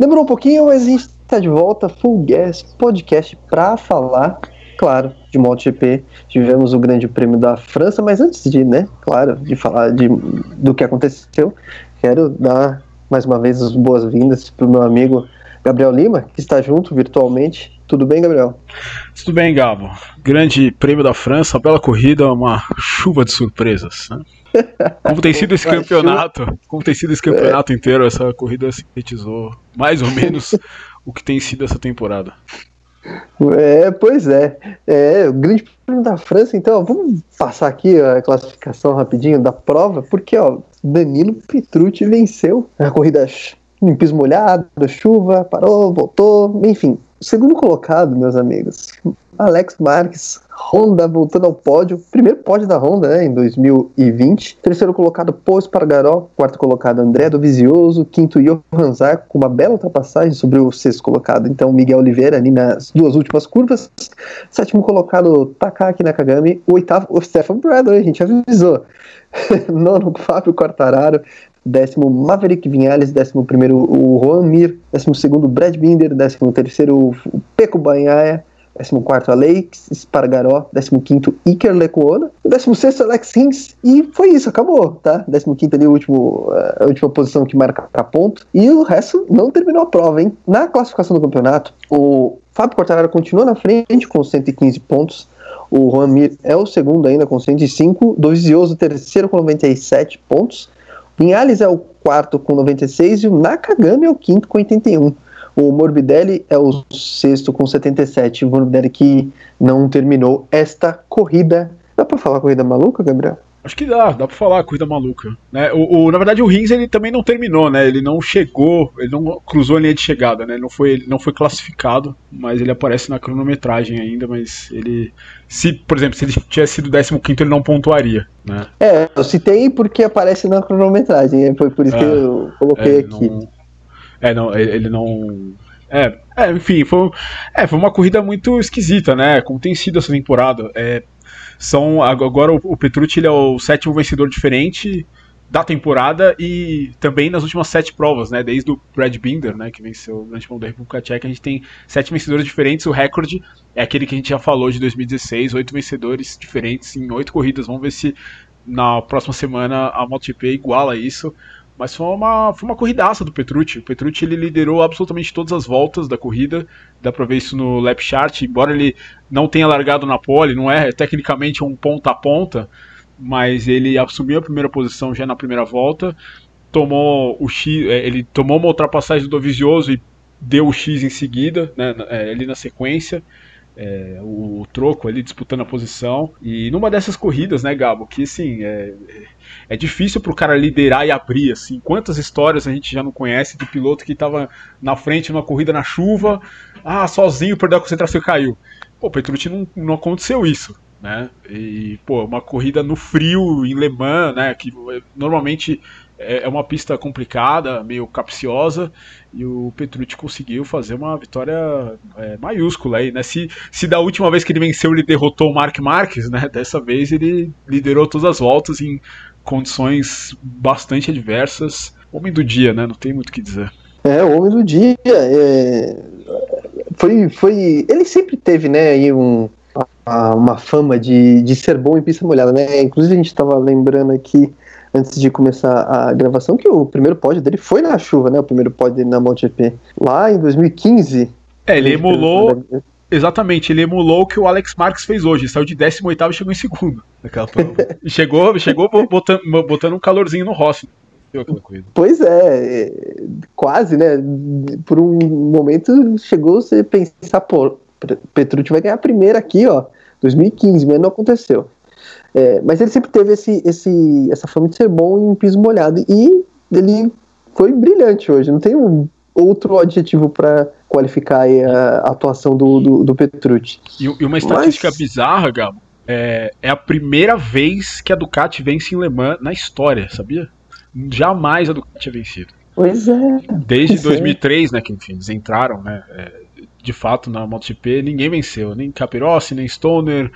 Demorou um pouquinho, mas a gente está de volta, Full Gas Podcast, para falar, claro, de MotoGP. Tivemos o Grande Prêmio da França, mas antes de, né, claro, de falar de, do que aconteceu, quero dar mais uma vez as boas-vindas para o meu amigo Gabriel Lima, que está junto virtualmente. Tudo bem, Gabriel? Tudo bem, Gabo. Grande Prêmio da França, bela corrida, uma chuva de surpresas. Né? Como tem sido esse campeonato, como tem sido esse campeonato inteiro, essa corrida sintetizou mais ou menos o que tem sido essa temporada. É, pois é. É, o grande prêmio da França, então, ó, vamos passar aqui a classificação rapidinho da prova, porque ó, Danilo Petrucci venceu a corrida em piso molhado, chuva, parou, voltou, enfim. Segundo colocado, meus amigos, Alex Marques, Honda voltando ao pódio, primeiro pódio da Honda né, em 2020. Terceiro colocado, Paul Espargaró. Quarto colocado, André do Vizioso. Quinto, Johan Zarco, com uma bela ultrapassagem sobre o sexto colocado, então Miguel Oliveira, ali nas duas últimas curvas. Sétimo colocado, Takaki Nakagami. Oitavo, o Stefan Bradley, a gente avisou. Nono, Fábio Quartararo décimo Maverick Vinhales, décimo primeiro o Juan Mir, décimo segundo Brad Binder, décimo terceiro o Peco Banhaia, décimo quarto Alex Spargaró, décimo quinto Iker Lecuona, décimo sexto Alex Rins, e foi isso, acabou, tá? Décimo quinto ali, o último, a última posição que marca ponto, e o resto não terminou a prova, hein? Na classificação do campeonato, o Fábio Quartararo continua na frente com 115 pontos, o Juan Mir é o segundo ainda com 105, Dovizioso terceiro com 97 pontos, Vinhales é o quarto com 96 e o Nakagami é o quinto com 81. O Morbidelli é o sexto com 77. O Morbidelli que não terminou esta corrida. Dá pra falar corrida maluca, Gabriel? Acho que dá, dá pra falar, corrida maluca. Né? O, o, na verdade, o Rins ele também não terminou, né? Ele não chegou, ele não cruzou a linha de chegada, né? Ele não foi, ele não foi classificado, mas ele aparece na cronometragem ainda, mas ele. Se, por exemplo, se ele tivesse sido 15, ele não pontuaria. Né? É, eu citei porque aparece na cronometragem, foi por isso é, que eu coloquei é, aqui. Não, é, não, ele não. É, é, enfim, foi, é, foi uma corrida muito esquisita, né? Como tem sido essa temporada. É, são agora o, Petrucci é o sétimo vencedor diferente da temporada e também nas últimas sete provas, né? Desde o Brad Binder, né, que venceu o Grande Prêmio da República Tcheca, a gente tem sete vencedores diferentes. O recorde é aquele que a gente já falou de 2016, oito vencedores diferentes em oito corridas. Vamos ver se na próxima semana a MotoGP iguala isso. Mas foi uma, foi uma corridaça do Petrucci. O Petrucci ele liderou absolutamente todas as voltas da corrida. Dá pra ver isso no lap chart. Embora ele não tenha largado na pole, não é tecnicamente um ponta a ponta, mas ele assumiu a primeira posição já na primeira volta. Tomou o X, é, ele tomou uma ultrapassagem do Dovizioso e deu o X em seguida, né, é, ali na sequência é, o, troco ali disputando a posição. E numa dessas corridas, né, Gabo, que assim, é, é difícil pro cara liderar e abrir, assim. Quantas histórias a gente já não conhece de piloto que tava na frente numa corrida na chuva, ah, sozinho, perdeu a concentração e caiu. Pô, Petrucci não, não aconteceu isso. Né? E, pô, uma corrida no frio em Le Mans, né? Que normalmente é, é uma pista complicada, meio capciosa, e o Petrucci conseguiu fazer uma vitória é, maiúscula aí, né? Se, se da última vez que ele venceu ele derrotou o Mark Marques, né? Dessa vez ele liderou todas as voltas em condições bastante adversas. Homem do dia, né? Não tem muito o que dizer. É, o homem do dia. É... Foi, foi. Ele sempre teve, né, aí um, uma fama de, de ser bom em pista molhada, né? Inclusive a gente estava lembrando aqui antes de começar a gravação, que o primeiro pódio dele foi na chuva, né? O primeiro pódio dele na MotoGP. Lá em 2015. É, ele emulou. Exatamente, ele emulou o que o Alex Marques fez hoje. Saiu de 18 e chegou em segundo naquela prova. chegou, chegou botando, botando um calorzinho no Rossi. Pois é, é, quase, né? Por um momento chegou você pensar, pô, Petrucci vai ganhar a primeira aqui, ó. 2015, mas não aconteceu. É, mas ele sempre teve esse, esse, essa fama de ser bom em piso molhado. E ele foi brilhante hoje. Não tem um outro adjetivo para qualificar a, atuação do, do, do Petrucci. E, e, uma estatística mas... bizarra, Gabo, é, é, a primeira vez que a Ducati vence em Le Mans na história, sabia? Jamais a Ducati tinha vencido. Pois é. Desde 2003, é. né, que enfim, eles entraram, né, é, de fato na MotoGP, ninguém venceu, nem Capirossi, nem Stoner,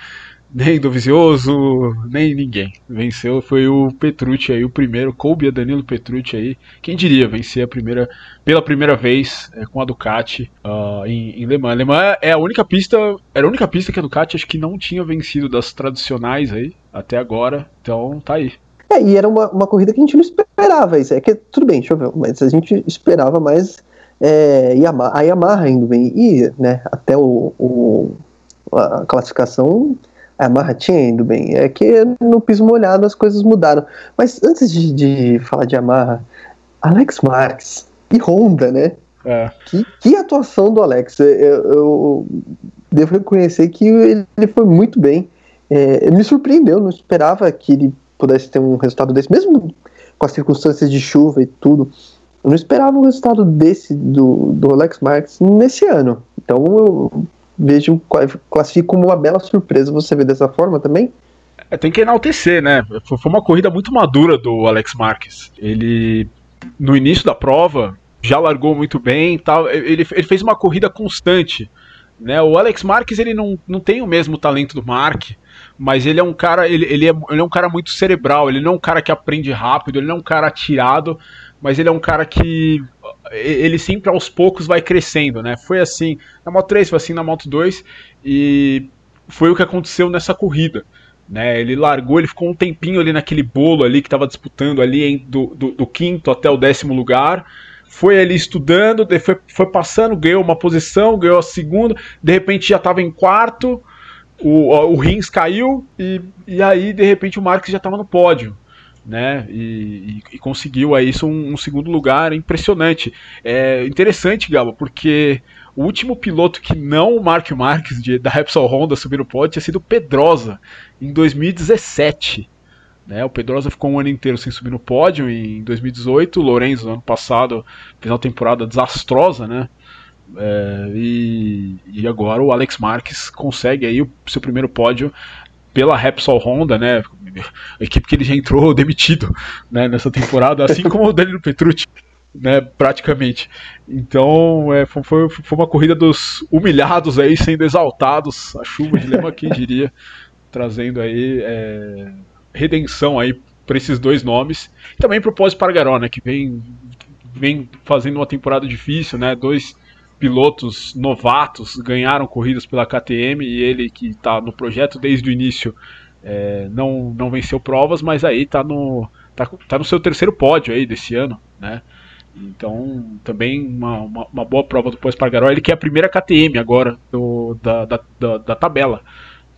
nem Dovizioso, nem ninguém. Venceu foi o Petrucci aí, o primeiro, coube a Danilo Petrucci aí. Quem diria vencer a primeira, pela primeira vez é, com a Ducati uh, em, em Le Mans. Le Mans é a única pista, era a única pista que a Ducati acho que não tinha vencido das tradicionais aí até agora. Então tá aí. É, e era uma, uma corrida que a gente não esperava isso. É que tudo bem, deixa eu ver, mas a gente esperava mais é, Yamaha, a Yamaha indo bem. E né, até o, o a classificação a Yamaha tinha indo bem. É que no piso molhado as coisas mudaram. Mas antes de, de falar de Yamaha, Alex Marques e Honda, né? É. Que, que atuação do Alex. Eu, eu, devo reconhecer que ele foi muito bem. É, me surpreendeu, não esperava que ele pudesse ter um resultado desse, mesmo com as circunstâncias de chuva e tudo. Eu não esperava um resultado desse do, do Alex Marques nesse ano. Então eu vejo, classifico como uma bela surpresa. Você vê dessa forma também? É, tem que enaltecer, né? Foi uma corrida muito madura do Alex Marques. Ele, no início da prova, já largou muito bem, tal. Ele, ele fez uma corrida constante. Né? O Alex Marques ele não, não tem o mesmo talento do Mark, mas ele é um cara ele, ele, é, ele é um cara muito cerebral. Ele não é um cara que aprende rápido, ele não é um cara atirado, mas ele é um cara que ele sempre aos poucos vai crescendo, né? Foi assim na Moto 3, foi assim na Moto 2 e foi o que aconteceu nessa corrida. Né, ele largou, ele ficou um tempinho ali naquele bolo ali que estava disputando ali em, do, do, do, quinto até o décimo lugar. Foi ali estudando, foi, foi passando, ganhou uma posição, ganhou a segunda, de repente já estava em quarto, o, o Rins caiu e, e aí de repente o Marques já estava no pódio né? E, e, e, conseguiu aí isso um, um, segundo lugar impressionante. É interessante, Gabo, porque o último piloto que não o Mark Marques de, da Repsol Honda subir no pódio tinha sido Pedrosa em 2017. Né, o Pedrosa ficou um ano inteiro sem subir no pódio em 2018. O Lorenzo, ano passado, fez uma temporada desastrosa, né? É, e, e, agora o Alex Marques consegue aí o seu primeiro pódio pela Repsol Honda, né? A equipe que ele já entrou demitido né, nessa temporada, assim como o Danilo Petrucci, né? Praticamente. Então é, foi, foi uma corrida dos humilhados aí sendo exaltados, a chuva de lema, quem diria, trazendo aí é, redenção aí para esses dois nomes. E também para o Pós Pargaró, né? Que vem, vem fazendo uma temporada difícil, né? Dois pilotos novatos ganharam corridas pela KTM e ele que está no projeto desde o início é, não, não venceu provas, mas aí está no, tá, tá no seu terceiro pódio aí desse ano, né? Então, também uma, uma, uma boa prova do Pós-Pargaró. Ele que é a primeira KTM agora do, da, da, da, da tabela.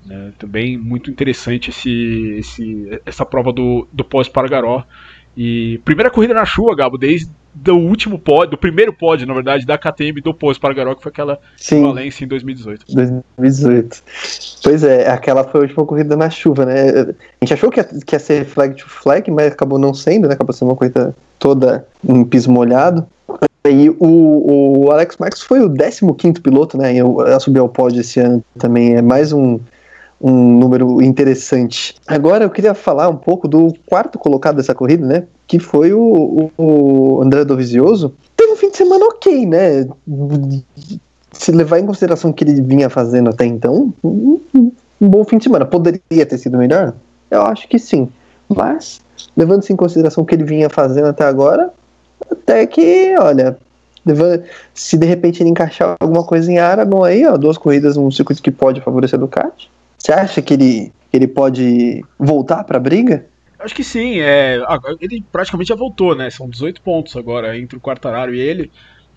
Né? Também muito interessante esse, esse, essa prova do, do Pós-Pargaró. E primeira corrida na chuva, Gabo, desde do último pódio, do primeiro pódio, na verdade, da KTM do pós Pargaró, que foi aquela Sim. Valência em 2018. 2018. Pois é, aquela foi a última corrida na chuva, né? A gente achou que ia, que ia ser flag to flag, mas acabou não sendo, né? Acabou sendo uma corrida toda em piso molhado. E o, o Alex Marques foi o 15 piloto, né? A subir ao pódio esse ano também. É mais um, um número interessante. Agora eu queria falar um pouco do quarto colocado dessa corrida, né? Que foi o, o, André Dovizioso. Teve um fim de semana ok, né? Se levar em consideração o que ele vinha fazendo até então, um, bom fim de semana. Poderia ter sido melhor? Eu acho que sim. Mas, levando-se em consideração o que ele vinha fazendo até agora, até que, olha, se de repente ele encaixar alguma coisa em Aragon aí, ó, duas corridas num circuito que pode favorecer a Ducati, você acha que ele, ele pode voltar para a briga? Acho que sim, é, ele praticamente já voltou, né? São 18 pontos agora entre o Quartararo e ele.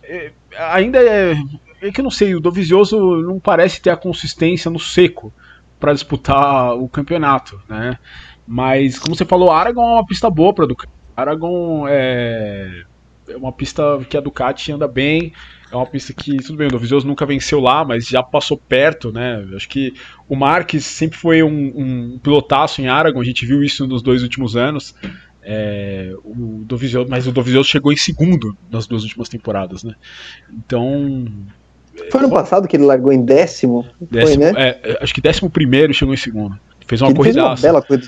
É, ainda é, é que eu não sei, o Dovizioso não parece ter a consistência no seco para disputar o campeonato, né? Mas como você falou, Aragon é uma pista boa para Ducati. Aragon é, é uma pista que a Ducati anda bem. É uma pista que, tudo bem, o Dovizioso nunca venceu lá, mas já passou perto, né? Acho que o Marques sempre foi um, um pilotaço em Aragon, a gente viu isso nos dois últimos anos. É, o Dovizioso, mas o Dovizioso chegou em segundo nas duas últimas temporadas, né? Então. Foi no passado que ele largou em décimo? décimo foi, né? É, é, acho que décimo primeiro chegou em segundo. Fez uma corrida. bela corrida.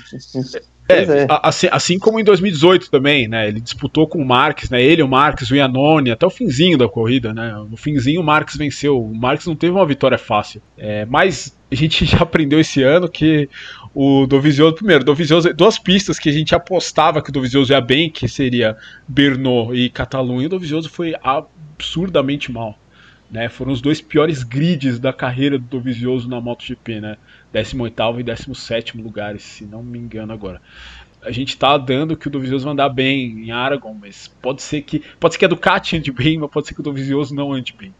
É, é. Assim, assim, como em 2018 também, né? Ele disputou com o Marques, né? Ele, o Marques, o Iannone, até o finzinho da corrida, né? No finzinho o Marques venceu. O Marques não teve uma vitória fácil. É, mas a gente já aprendeu esse ano que o Dovizioso, primeiro, Dovizioso, duas pistas que a gente apostava que o Dovizioso ia bem, que seria Bernot e Catalunha, o Dovizioso foi absurdamente mal. Né, foram os dois piores grids da carreira do Dovizioso na MotoGP, né? 18 e 17 lugares, se não me engano agora. A gente tá dando que o Dovizioso vai andar bem em Aragon, mas pode ser que pode ser que a Ducati ande bem, mas pode ser que o Dovizioso não ande bem.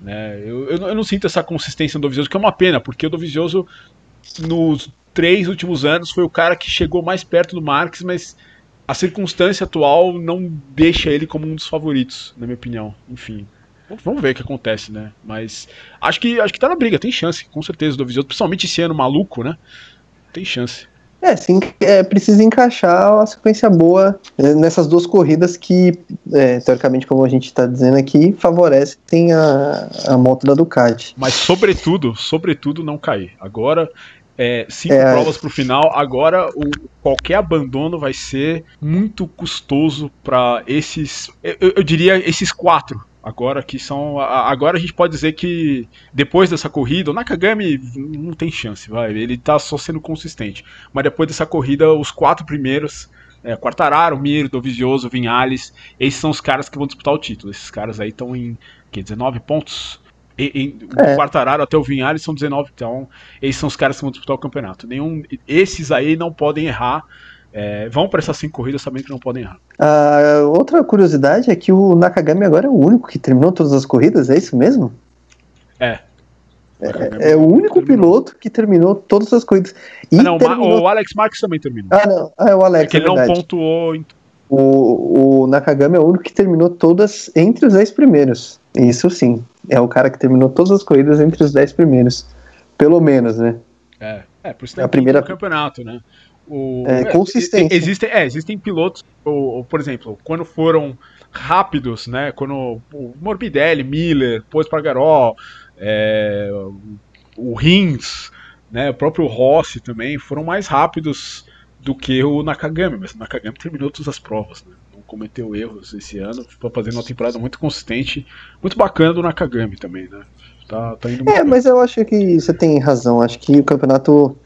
Né? Eu, eu, eu, não sinto essa consistência no Dovizioso, que é uma pena, porque o Dovizioso nos três últimos anos foi o cara que chegou mais perto do Marques, mas a circunstância atual não deixa ele como um dos favoritos, na minha opinião. Enfim, Vamos ver o que acontece, né? Mas acho que acho que tá na briga, tem chance, com certeza, do Visioto, principalmente esse ano maluco, né? Tem chance. É, sim, é, precisa encaixar uma sequência boa é, nessas duas corridas que, é, teoricamente, como a gente está dizendo aqui, favorecem a, a moto da Ducati. Mas, sobretudo, sobretudo, não cair. Agora, é, cinco é, provas para o final. Agora, o, qualquer abandono vai ser muito custoso para esses. Eu, eu, diria esses quatro Agora que são. Agora a gente pode dizer que depois dessa corrida, o Nakagami não tem chance, vai. Ele tá só sendo consistente. Mas depois dessa corrida, os quatro primeiros. É, Quartararo, Mir, Dovizioso, Vinhales, esses são os caras que vão disputar o título. Esses caras aí estão em que, 19 pontos. E, e, é. O Quartararo até o Vinhales são 19, então esses são os caras que vão disputar o campeonato. Nenhum, esses aí não podem errar é, vão para essas cinco corridas sabendo que não podem errar. Uh, outra curiosidade é que o Nakagami agora é o único que terminou todas as corridas, é isso mesmo? É. É, é, o único piloto que terminou todas as corridas. E ah, não, terminou... o Alex Marques também terminou. Ah, não. Ah, é o Alex. É que ele não pontuou. O, o Nakagami é o único que terminou todas entre os 10 primeiros. Isso sim. É o cara que terminou todas as corridas entre os 10 primeiros. Pelo menos, né? É, é por isso é a primeira campeonato, né? O, é, consistência. Existem, é, existem pilotos, ou, ou, por exemplo, quando foram rápidos, né? Quando o Morbidelli, Miller, Pois Pargaró, é, o Rins, né, o próprio Rossi também foram mais rápidos do que o Nakagami, mas o Nakagami terminou todas as provas, né? não cometeu erros esse ano, está fazendo uma temporada muito consistente, muito bacana do Nakagami também, né? Tá, tá indo é, mas eu acho que você tem razão, acho que o campeonato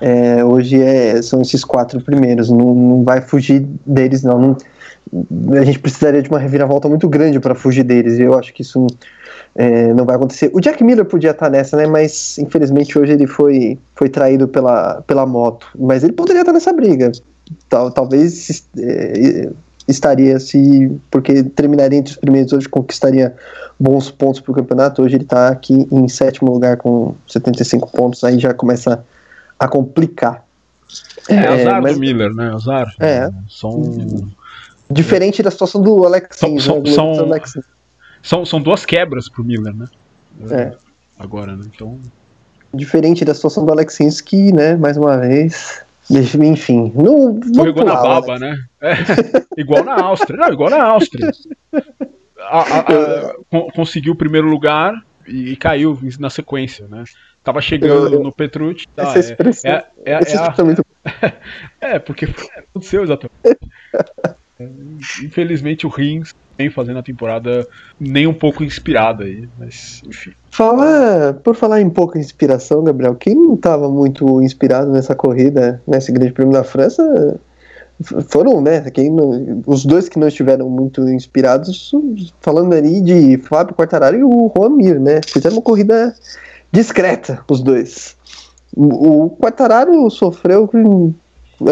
é, hoje é, são esses quatro primeiros, não, não vai fugir deles, não. não. A gente precisaria de uma reviravolta muito grande para fugir deles, e eu acho que isso é, não vai acontecer. O Jack Miller podia estar nessa, né? Mas infelizmente hoje ele foi, foi traído pela, pela moto. Mas ele poderia estar nessa briga. Tal, talvez é, estaria se. Porque terminaria entre os primeiros hoje, conquistaria bons pontos para o campeonato. Hoje ele está aqui em sétimo lugar com 75 pontos, aí já começa a complicar. É, é azar mas, do Miller, né? Azar. É. São. Diferente da situação do Alex são, são, né? são, Alex são, são duas quebras pro Miller, né? É. Agora, né? Então. Diferente da situação do Alex que, né? Mais uma vez. Enfim, não. Pegou na baba, né? É, igual na Áustria. Não, igual na Áustria. A, a, a, conseguiu o primeiro lugar e, e caiu na sequência, né? Tava chegando eu, no Petrucci. Tá, essa expressão. É, é, é, essa é, muito... é, porque aconteceu exatamente. Infelizmente o Rins vem fazendo a temporada nem um pouco inspirada aí, mas enfim. Fala, por falar em pouca inspiração, Gabriel, quem não estava muito inspirado nessa corrida, nesse Grande Prêmio da França, foram, né? Quem não, os dois que não estiveram muito inspirados, falando ali de Fábio Quartararo e o Juan Mir, né? Fizeram uma corrida discreta, os dois. O Quartararo sofreu.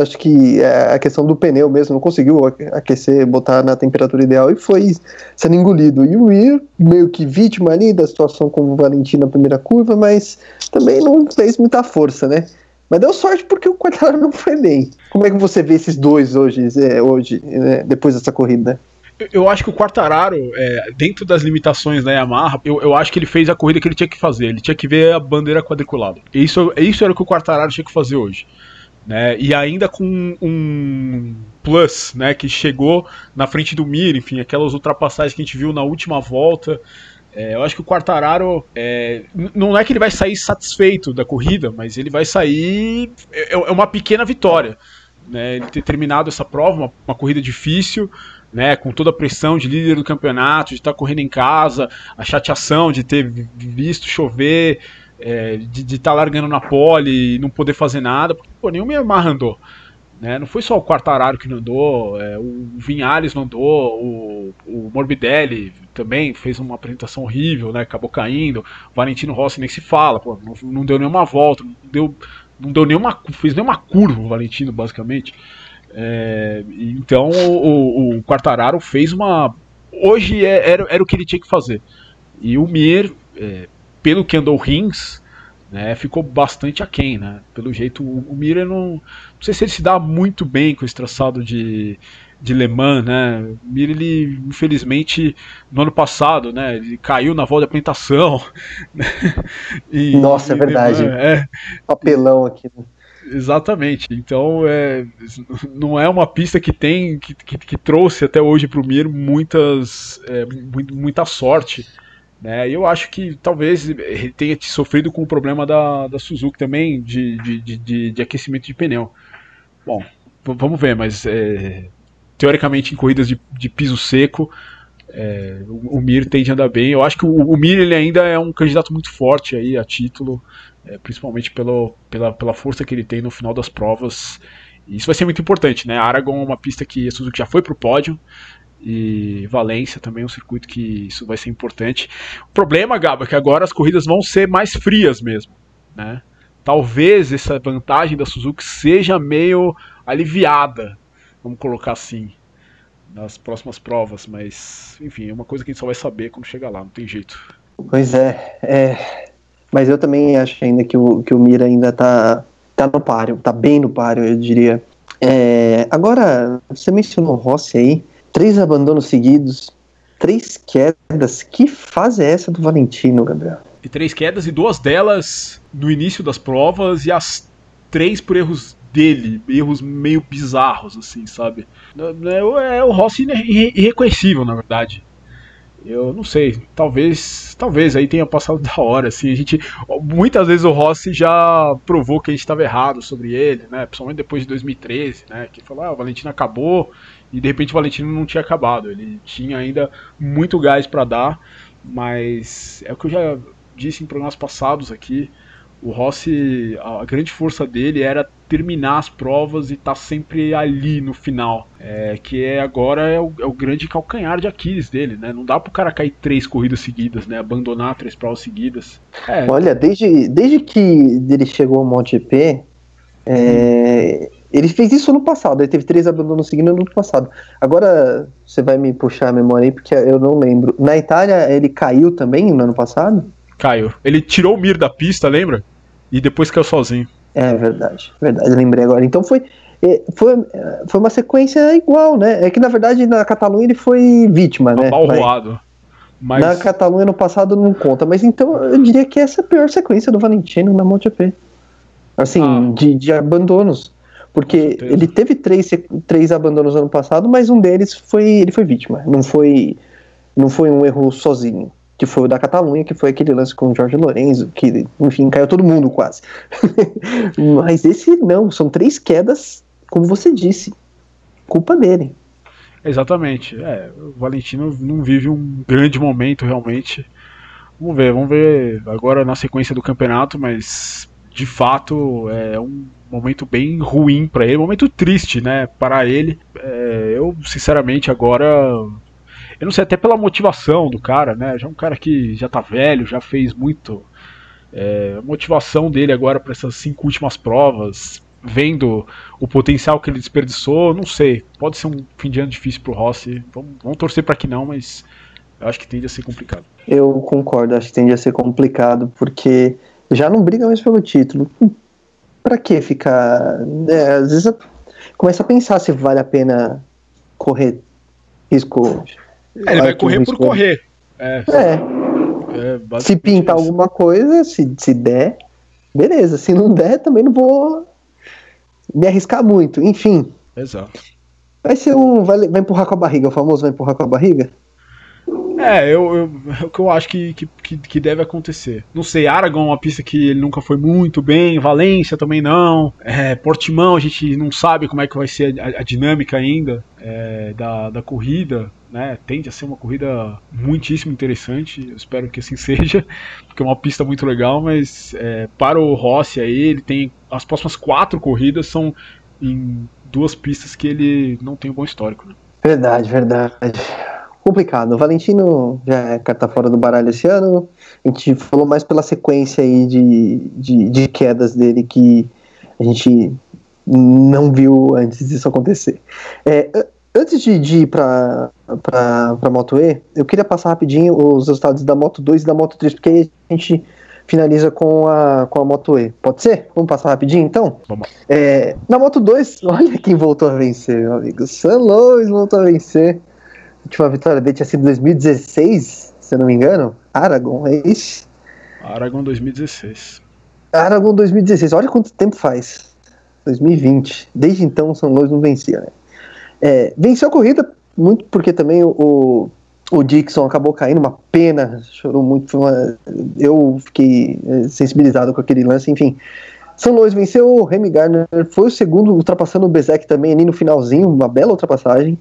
Acho que é a questão do pneu mesmo, não conseguiu aquecer, botar na temperatura ideal e foi sendo engolido. E o Mir, meio que vítima ali da situação com o Valentim na primeira curva, mas também não fez muita força, né? Mas deu sorte porque o Quartararo não foi bem. Como é que você vê esses dois hoje, hoje né, depois dessa corrida? Eu acho que o Quartararo, é, dentro das limitações da Yamaha, eu, eu acho que ele fez a corrida que ele tinha que fazer. Ele tinha que ver a bandeira quadriculada. Isso, isso era o que o Quartararo tinha que fazer hoje. Né? E ainda com um plus, né, que chegou na frente do Mir, enfim, aquelas ultrapassagens que a gente viu na última volta. É, eu acho que o Quartararo é, não é que ele vai sair satisfeito da corrida, mas ele vai sair é, é uma pequena vitória né, ele ter terminado essa prova, uma, uma, corrida difícil, né, com toda a pressão de líder do campeonato, de estar correndo em casa, a chateação de ter visto chover, é, de estar largando na pole e não poder fazer nada, porque pô, nenhum Yamaha andou. Né? Não foi só o Quartararo que não andou, é, o Vinhares não andou, o, o Morbidelli também fez uma apresentação horrível, né? acabou caindo, o Valentino Rossi nem se fala, pô, não, não deu nenhuma volta, não deu não deu nenhuma, fez nenhuma curva o Valentino, basicamente. É, então o, o, Quartararo fez uma. Hoje é, era, era o que ele tinha que fazer. E o Mir, é, pelo que andou rins, né, ficou bastante aquém, né? Pelo jeito, o, o Mir não. Não sei se ele se dá muito bem com esse traçado de, de Le Mans, né? O Mir, ele, infelizmente, no ano passado, né? Ele caiu na volta de apresentação. Né? E, Nossa, é verdade. é, Papelão aqui. Né? Exatamente. Então, é, não é uma pista que tem que, que, que trouxe até hoje para o Mir muitas é, muita sorte. Né? Eu acho que talvez tenha sofrido com o problema da, da Suzuki também de, de, de, de aquecimento de pneu. Bom, vamos ver, mas é, teoricamente em corridas de, de piso seco, é, o, o, Mir tende a andar bem. Eu acho que o, o, Mir ele ainda é um candidato muito forte aí a título, é, principalmente pelo, pela, pela força que ele tem no final das provas. Isso vai ser muito importante, né? Aragon é uma pista que a Suzuki já foi para o pódio. E Valência também é um circuito que isso vai ser importante. O problema, Gaba, é que agora as corridas vão ser mais frias mesmo, né? Talvez essa vantagem da Suzuki seja meio aliviada vamos colocar assim, nas próximas provas, mas enfim, é uma coisa que a gente só vai saber quando chegar lá, não tem jeito. Pois é, é mas eu também acho ainda que o, que o Mira ainda tá, tá no páreo, tá bem no páreo, eu diria. É, agora, você mencionou o Rossi aí, três abandonos seguidos, três quedas, que fase é essa do Valentino, Gabriel? E três quedas e duas delas no início das provas e as três por erros dele, erros meio bizarros, assim, sabe? É, é o Rossi irreconhecível, na verdade. Eu não sei, talvez, talvez aí tenha passado da hora, assim, a gente, muitas vezes o Rossi já provou que a gente estava errado sobre ele, né, principalmente depois de 2013, né, que falou, ah, o Valentino acabou, e de repente o Valentino não tinha acabado, ele tinha ainda muito gás para dar, mas é o que eu já disse em programas passados aqui, o Rossi, a grande força dele era terminar as provas e estar tá sempre ali no final. É, que é agora é o, é o, grande calcanhar de Aquiles dele, né? Não dá pro cara cair três corridas seguidas, né? Abandonar três provas seguidas. É. Olha, desde, desde que ele chegou ao MotoGP, é, ele fez isso no passado, ele teve três abandonos seguidos no ano passado. Agora você vai me puxar a memória aí, porque eu não lembro. Na Itália ele caiu também no ano passado? Caiu. Ele tirou o Mir da pista, lembra? E depois caiu sozinho. É verdade, verdade, lembrei agora. Então foi, é, foi, foi uma sequência igual, né? É que na verdade na Catalunha ele foi vítima, né? Abalroado. Mas... Na Catalunha no passado não conta, mas então eu diria que essa é a pior sequência do Valentino na MotoGP. Assim, ah. de, de abandonos. Porque ele teve três, três abandonos no ano passado, mas um deles foi ele foi vítima. Não foi, não foi um erro sozinho que foi o da Catalunha, que foi aquele lance com o Jorge Lorenzo, que, enfim, caiu todo mundo quase. Mas esse não, são três quedas, como você disse, culpa dele. Exatamente. É, o Valentino não vive um grande momento realmente. Vamos ver, vamos ver agora na sequência do campeonato, mas de fato é um momento bem ruim para ele, um momento triste, né, para ele. É, eu sinceramente agora eu não sei, até pela motivação do cara, né? Já é um cara que já tá velho, já fez muito. É, a motivação dele agora para essas cinco últimas provas, vendo o potencial que ele desperdiçou, não sei. Pode ser um fim de ano difícil pro Rossi. Vamos, vamos torcer para que não, mas eu acho que tende a ser complicado. Eu concordo, acho que tende a ser complicado, porque já não briga mais pelo título. Para que ficar. É, às vezes começa a pensar se vale a pena correr risco é, ele vai correr por correr. É. é. é se pintar isso. alguma coisa, se, se der, beleza. Se não der, também não vou me arriscar muito. Enfim. Exato. Vai ser um. Vai, vai empurrar com a barriga, o famoso vai empurrar com a barriga? É, eu, eu, é o que eu acho que, que, que deve acontecer. Não sei, Aragon é uma pista que ele nunca foi muito bem, Valência também não. É, Portimão, a gente não sabe como é que vai ser a, a dinâmica ainda é, da, da corrida. Né, tende a ser uma corrida muitíssimo interessante. Eu espero que assim seja, porque é uma pista muito legal. Mas é, para o Rossi aí, ele tem as próximas quatro corridas são em duas pistas que ele não tem um bom histórico. Né? Verdade, verdade complicado. O Valentino já é carta fora do baralho esse ano. A gente falou mais pela sequência aí de, de, de quedas dele que a gente não viu antes disso acontecer. É, antes de, de ir para a Moto E, eu queria passar rapidinho os resultados da Moto 2 e da Moto 3, porque aí a gente finaliza com a, com a Moto E. Pode ser? Vamos passar rapidinho então? Vamos. É, na Moto 2, olha quem voltou a vencer, meu amigo. San Luis voltou a vencer última vitória dele tinha sido em 2016, se eu não me engano. Aragon, é isso? Aragon 2016. Aragon 2016, olha quanto tempo faz. 2020. Desde então o São Luís não vencia. Né? É, venceu a corrida, muito porque também o, o Dixon acabou caindo, uma pena, chorou muito. Uma, eu fiquei é, sensibilizado com aquele lance, enfim. São Luís venceu, o Remy Gardner foi o segundo, ultrapassando o Bezek também ali no finalzinho, uma bela ultrapassagem.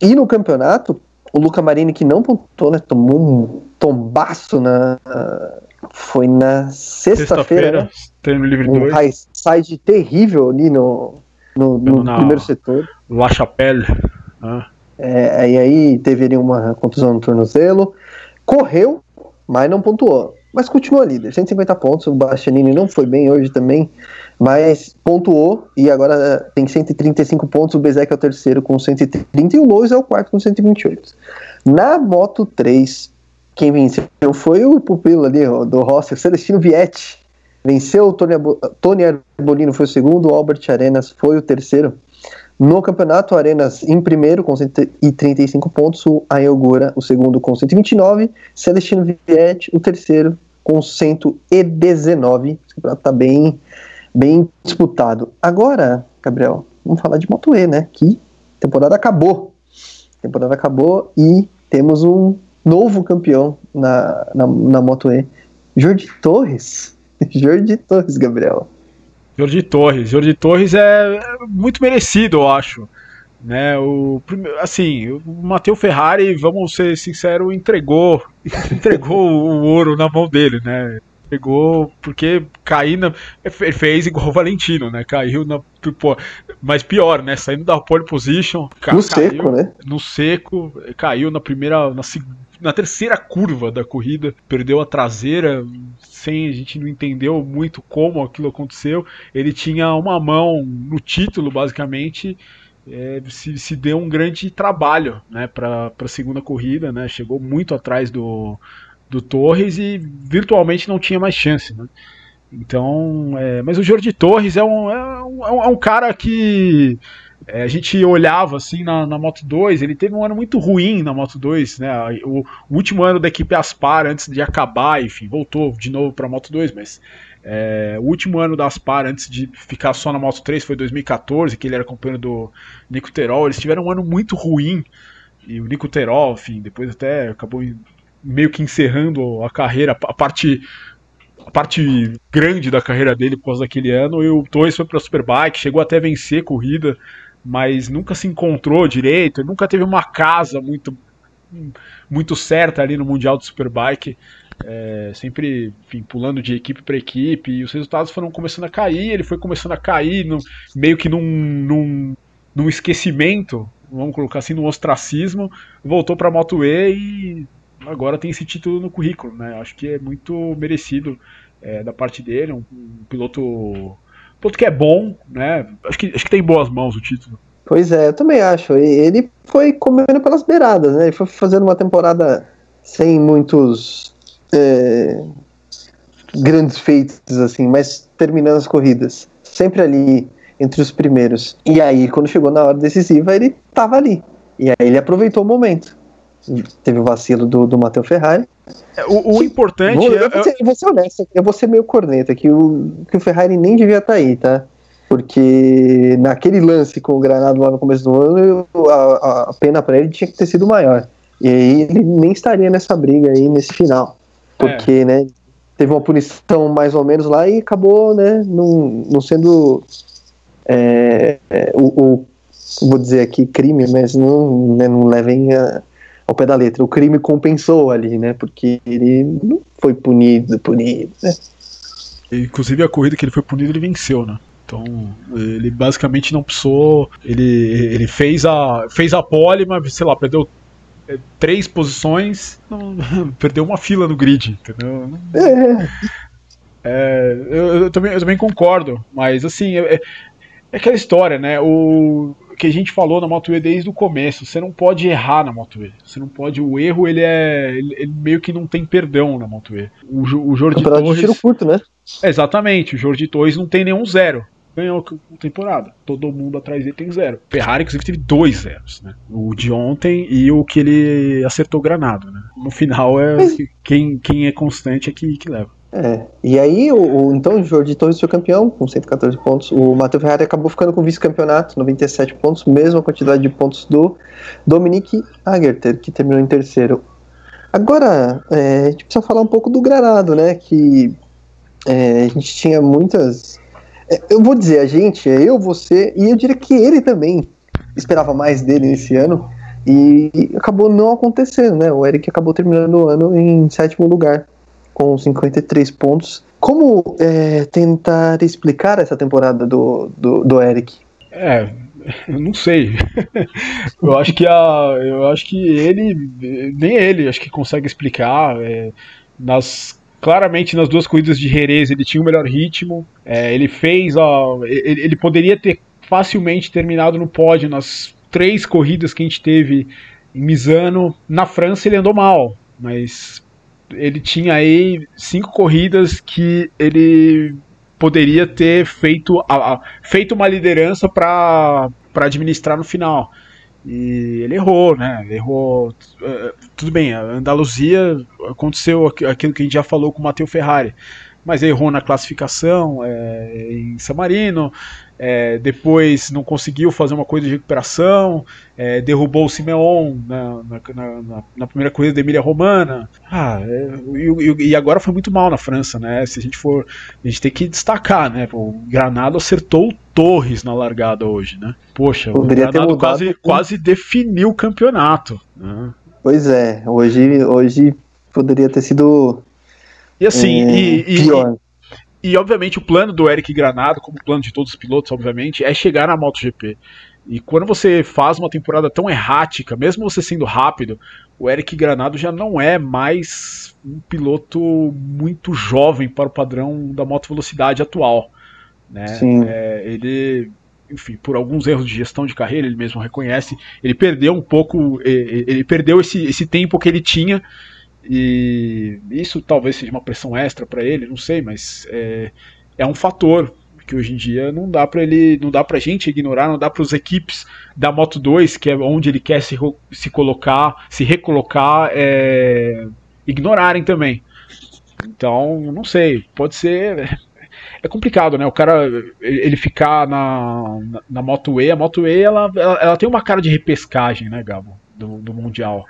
E no campeonato, o Luca Marini, que não pontuou, né? Tomou um tombaço na. Foi na sexta-feira. Sexta né? livre um side terrível ali no, no, no primeiro setor. La Chapelle. Ah. É, e aí teve ali uma contusão no tornozelo. Correu, mas não pontuou. Mas continua líder, 150 pontos. O Bastianini não foi bem hoje também mas pontuou e agora tem 135 pontos. O Bezek é o terceiro com 130 e o Lois é o quarto com 128. Na Moto 3, quem venceu foi o pupilo ali do Rossi, Celestino Vietti. Venceu o Tony Arbolino, foi o segundo, o Albert Arenas foi o terceiro. No campeonato, Arenas em primeiro com 135 pontos, o Ayogura o segundo com 129, Celestino Vietti o terceiro com 119. O campeonato está bem bem disputado. Agora, Gabriel, vamos falar de Moto E, né? Que temporada acabou. A temporada acabou e temos um novo campeão na, na, na Moto E. Jordi Torres. Jordi Torres, Gabriel. Jordi Torres. Jordi Torres é muito merecido, eu acho. Né, o, assim, o Matheus Ferrari, vamos ser sinceros, entregou entregou o ouro na mão dele, né? Pegou porque cair na. Fez igual o Valentino, né? Caiu na. Pô, mas pior, né? Saindo da pole position. Ca, no seco, né? No seco, caiu na primeira. Na, na terceira curva da corrida, perdeu a traseira, sem a gente não entendeu muito como aquilo aconteceu. Ele tinha uma mão no título, basicamente. É, se, se deu um grande trabalho né, para a segunda corrida, né, chegou muito atrás do, do Torres e virtualmente não tinha mais chance. Né? Então, é, mas o Jordi Torres é um, é um, é um cara que é, a gente olhava assim na, na, Moto 2, ele teve um ano muito ruim na Moto 2, né? O, o último ano da equipe Aspar antes de acabar, enfim, voltou de novo para a Moto 2, mas é, o último ano da Aspar antes de ficar só na Moto 3 foi 2014, que ele era companheiro do Nico Terol. Eles tiveram um ano muito ruim e o Nico Terol, enfim, depois até acabou meio que encerrando a carreira, a parte a parte grande da carreira dele por causa daquele ano, e o Torres foi para a Superbike, chegou até a vencer corrida, mas nunca se encontrou direito, nunca teve uma casa muito muito certa ali no Mundial de Superbike, é, sempre enfim, pulando de equipe para equipe, e os resultados foram começando a cair, ele foi começando a cair, no, meio que num, num, num esquecimento, vamos colocar assim, num ostracismo, voltou para a Moto E e agora tem esse título no currículo, né? Acho que é muito merecido é, da parte dele, um, um piloto, piloto que é bom, né? Acho que, acho que tem boas mãos o título. Pois é, eu também acho. Ele foi comendo pelas beiradas, né? Ele foi fazendo uma temporada sem muitos é, grandes feitos, assim, mas terminando as corridas. Sempre ali entre os primeiros. E aí, quando chegou na hora decisiva, ele tava ali. E aí ele aproveitou o momento teve o vacilo do, do Matheus Ferrari. O, o importante é. Eu vou, ser, eu vou ser honesto, eu vou ser meio corneta, que o, que o Ferrari nem devia estar tá aí, tá? Porque naquele lance com o Granado lá no começo do ano, a, a pena para ele tinha que ter sido maior. E aí ele nem estaria nessa briga aí nesse final. Porque, é. né, teve uma punição mais ou menos lá e acabou, né, não, não sendo é, é, o, o, vou dizer aqui crime, mas não, né, não levem a, ao pé da letra. O crime compensou ali, né, porque ele não foi punido, punido, né. Inclusive a corrida que ele foi punido, ele venceu, né? Então, ele basicamente não precisou. Ele, ele fez a fez a pole, mas sei lá, perdeu é, três posições, não, perdeu uma fila no grid, entendeu? É. É, eu, eu, também, eu também concordo, mas assim, é, é, aquela história, né? O que a gente falou na Moto E desde o começo, você não pode errar na Moto E. Você não pode. O erro, ele é. Ele, ele meio que não tem perdão na Moto E. O, o Jordi Torres. De tiro curto, né? Exatamente, o Jordi Torres não tem nenhum zero ganhou a temporada. Todo mundo atrás dele tem zero. Ferrari, inclusive, teve dois zeros, né? O de ontem e o que ele acertou granado, né? No final, é Mas... quem, quem é constante é que, que leva. É, e aí, o, o, então, o Jordi Torres foi campeão com 114 pontos. O Matheus Ferrari acabou ficando com vice-campeonato, 97 pontos, mesma quantidade de pontos do Dominique Agerter, que terminou em terceiro. Agora, é, a gente precisa falar um pouco do Granado, né? Que é, a gente tinha muitas é, eu vou dizer, a gente, é eu, você, e eu diria que ele também esperava mais dele nesse ano, e acabou não acontecendo, né? O Eric acabou terminando o ano em sétimo lugar, com 53 pontos. Como é, tentar explicar essa temporada do, do, do Eric? É, eu não sei. eu acho que a, eu acho que ele, nem ele, acho que consegue explicar. É, nas claramente nas duas corridas de Jerez ele tinha o melhor ritmo. É, ele fez, ó, ele, ele, poderia ter facilmente terminado no pódio nas três corridas que a gente teve em Misano. Na França ele andou mal, mas ele tinha aí cinco corridas que ele poderia ter feito, a, a, feito uma liderança para administrar no final. E ele errou, né? Ele errou. Uh, tudo bem, a Andaluzia aconteceu aquilo que a gente já falou com o Matteo Ferrari, mas errou na classificação é, em San Marino, é, depois não conseguiu fazer uma coisa de recuperação, é, derrubou o Simeon na, na, na, na primeira corrida da Emília Romana. Ah, é, e, e, agora foi muito mal na França, né? Se a gente for. A gente tem que destacar, né? O Granado acertou o Torres na largada hoje, né? Poxa, Poderia o Granado quase, quase definiu o campeonato. Né? Pois é, hoje, hoje poderia ter sido. E assim, é, e, pior. E, e obviamente o plano do Eric Granado, como o plano de todos os pilotos, obviamente, é chegar na MotoGP. E quando você faz uma temporada tão errática, mesmo você sendo rápido, o Eric Granado já não é mais um piloto muito jovem para o padrão da moto velocidade atual. Né? É, ele, enfim, por alguns erros de gestão de carreira, ele mesmo reconhece, ele perdeu um pouco, ele perdeu esse, esse tempo que ele tinha e isso talvez seja uma pressão extra para ele, não sei, mas é, é um fator que hoje em dia não dá para ele, não dá pra gente ignorar, não dá para os equipes da Moto 2, que é onde ele quer se, se colocar, se recolocar, é, ignorarem também. Então, não sei, pode ser é complicado, né? O cara ele ficar na, na, na Moto E, a Moto E ela, ela, ela, tem uma cara de repescagem, né, Gabo, do, do mundial.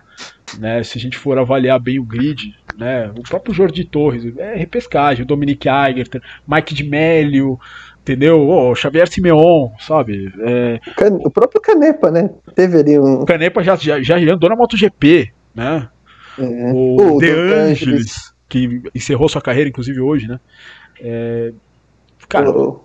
Né, se a gente for avaliar bem o grid, né, o próprio Jordi Torres é repescagem, o Dominic Eiger, Mike de Mélio, entendeu? Oh, Xavier Simeon, sabe? É... O próprio Canepa, né? Teve ali um. O Canepa já, já, já andou na MotoGP, né? É. O, o De Angelis, que encerrou sua carreira, inclusive hoje, né? É... Cara, o...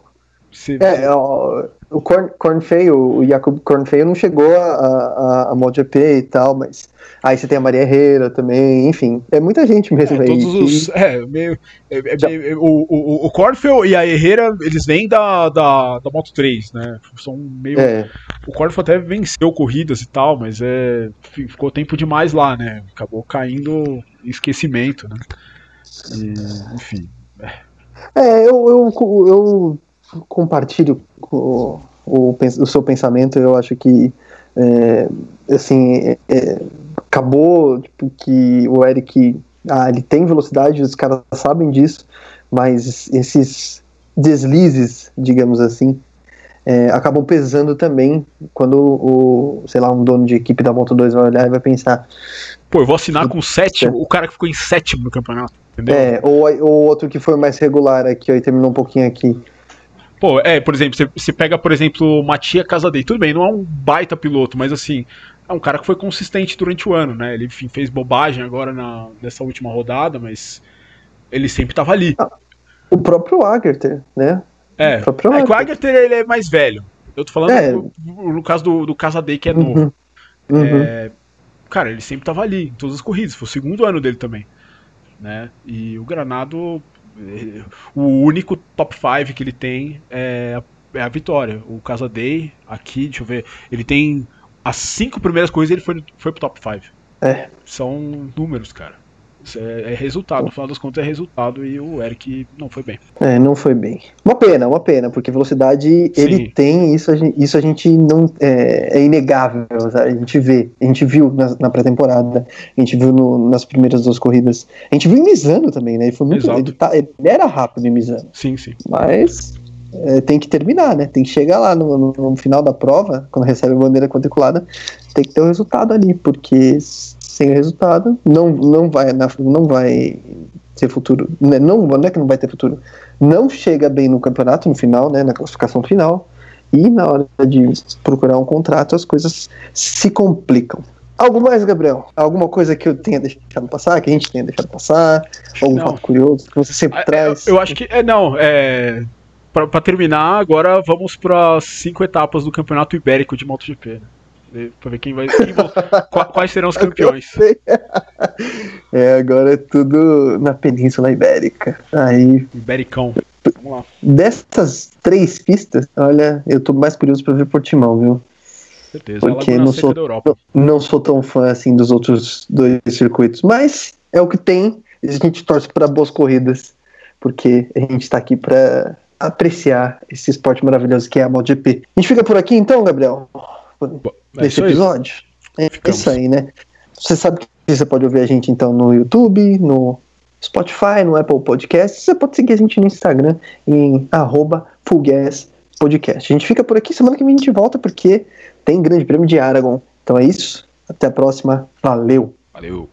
Se... É, o, o Korn Feio, o Jacob Feio não chegou a, a, a MotoGP e tal, mas aí você tem a Maria Herrera também, enfim, é muita gente mesmo é, aí. Todos os, é, meio, é, é, é, o, o, o Cornfield e a Herrera, eles vêm da, da, da Moto 3, né, são meio... É. O Cornfield até venceu corridas e tal, mas é, ficou tempo demais lá, né, acabou caindo em esquecimento, né, e, enfim... É, eu, eu, eu compartilho o, o, o, seu pensamento. Eu acho que, é, assim, é, acabou tipo, que o Eric, ah, ele tem velocidade, os caras sabem disso, mas esses deslizes, digamos assim, é, acabam pesando também quando o, sei lá, um dono de equipe da Moto 2 vai olhar e vai pensar. Pô, eu vou assinar com sétimo, o cara que ficou em sétimo no campeonato, entendeu? É, ou, ou outro que foi mais regular aqui, e terminou um pouquinho aqui. Pô, é, por exemplo, você, você pega, por exemplo, o Matia Casadei. Tudo bem, não é um baita piloto, mas assim, é um cara que foi consistente durante o ano, né? Ele enfim, fez bobagem agora na, nessa última rodada, mas ele sempre tava ali. Ah, o próprio Agerter, né? É, o próprio é que o Agerter ele é mais velho. Eu tô falando é. no, no, caso do, do Casadei, que é uhum. novo. Uhum. É, cara, ele sempre tava ali, em todas as corridas. Foi o segundo ano dele também. Né? E o Granado, o único top 5 que ele tem é, é a vitória. O Casadei, aqui, deixa eu ver, ele tem as cinco primeiras coisas ele foi, foi pro top 5. É. São números, cara. É, é, resultado, no final das contas é resultado e o Eric não foi bem. É, não foi bem. Uma pena, uma pena, porque velocidade Sim. ele tem, isso a gente, isso a gente não. É, é inegável, a gente vê, a gente viu na, na pré-temporada, a gente viu no, nas primeiras duas corridas, a gente viu em Misano também, né? Ele, foi muito, ele, tá, ele era rápido em Misano. Sim, sim. Mas é, tem que terminar, né? Tem que chegar lá no, no, no, final da prova, quando recebe a bandeira quadriculada, tem que ter o um resultado ali, porque sem resultado não, não, vai, não vai ter futuro. Né? Não, não é que não vai ter futuro. Não chega bem no campeonato, no final, né? Na classificação final. E na hora de procurar um contrato, as coisas se complicam. Algo mais, Gabriel? Alguma coisa que eu tenha deixado passar, que a gente tenha deixado passar? Algum não. fato curioso que você sempre é, traz? Eu, eu acho que. É, não, é para terminar, agora vamos para cinco etapas do Campeonato Ibérico de MotoGP. Né? Para ver quem vai, quem quais serão os campeões. É, agora é tudo na Península Ibérica. Aí. Ibericão. Vamos lá. Dessas três pistas, olha, eu tô mais curioso para ver Portimão, viu? Certeza. Porque não sou, não, não sou tão fã assim dos outros dois circuitos, mas é o que tem. A gente torce para boas corridas, porque a gente está aqui para apreciar esse esporte maravilhoso que é a MotoGP. A gente fica por aqui então, Gabriel? É nesse episódio? É isso aí, né? Você sabe que você pode ouvir a gente então no YouTube, no Spotify, no Apple Podcast. Você pode seguir a gente no Instagram em Podcast. A gente fica por aqui, semana que vem a gente volta porque tem Grande Prêmio de Aragon. Então é isso. Até a próxima. Valeu. Valeu.